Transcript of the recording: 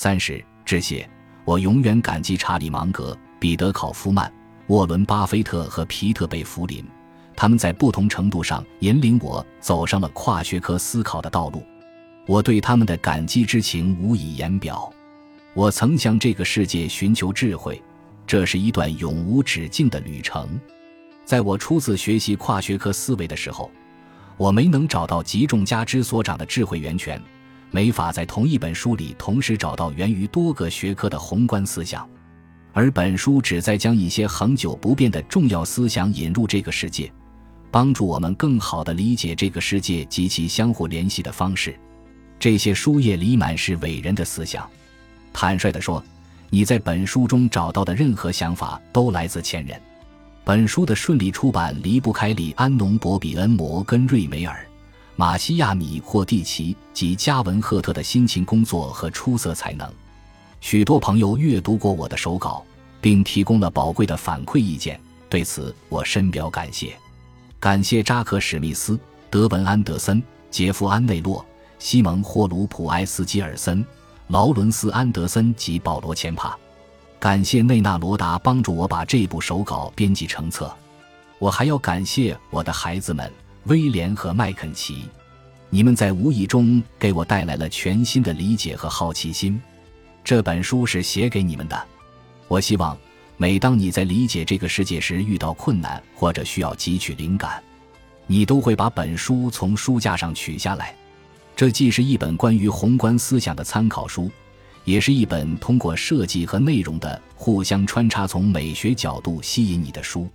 三十，致谢。我永远感激查理芒格、彼得考夫曼、沃伦巴菲特和皮特贝弗林，他们在不同程度上引领我走上了跨学科思考的道路。我对他们的感激之情无以言表。我曾向这个世界寻求智慧，这是一段永无止境的旅程。在我初次学习跨学科思维的时候，我没能找到集众家之所长的智慧源泉。没法在同一本书里同时找到源于多个学科的宏观思想，而本书旨在将一些恒久不变的重要思想引入这个世界，帮助我们更好地理解这个世界及其相互联系的方式。这些书页里满是伟人的思想。坦率地说，你在本书中找到的任何想法都来自前人。本书的顺利出版离不开李安农·博比恩·摩根瑞梅尔。马西亚米霍蒂奇及加文赫特的辛勤工作和出色才能，许多朋友阅读过我的手稿，并提供了宝贵的反馈意见，对此我深表感谢。感谢扎克·史密斯、德文·安德森、杰夫·安内洛、西蒙·霍鲁普埃斯基尔森、劳伦斯·安德森及保罗·钱帕。感谢内纳罗达帮助我把这部手稿编辑成册。我还要感谢我的孩子们。威廉和麦肯齐，你们在无意中给我带来了全新的理解和好奇心。这本书是写给你们的。我希望，每当你在理解这个世界时遇到困难或者需要汲取灵感，你都会把本书从书架上取下来。这既是一本关于宏观思想的参考书，也是一本通过设计和内容的互相穿插，从美学角度吸引你的书。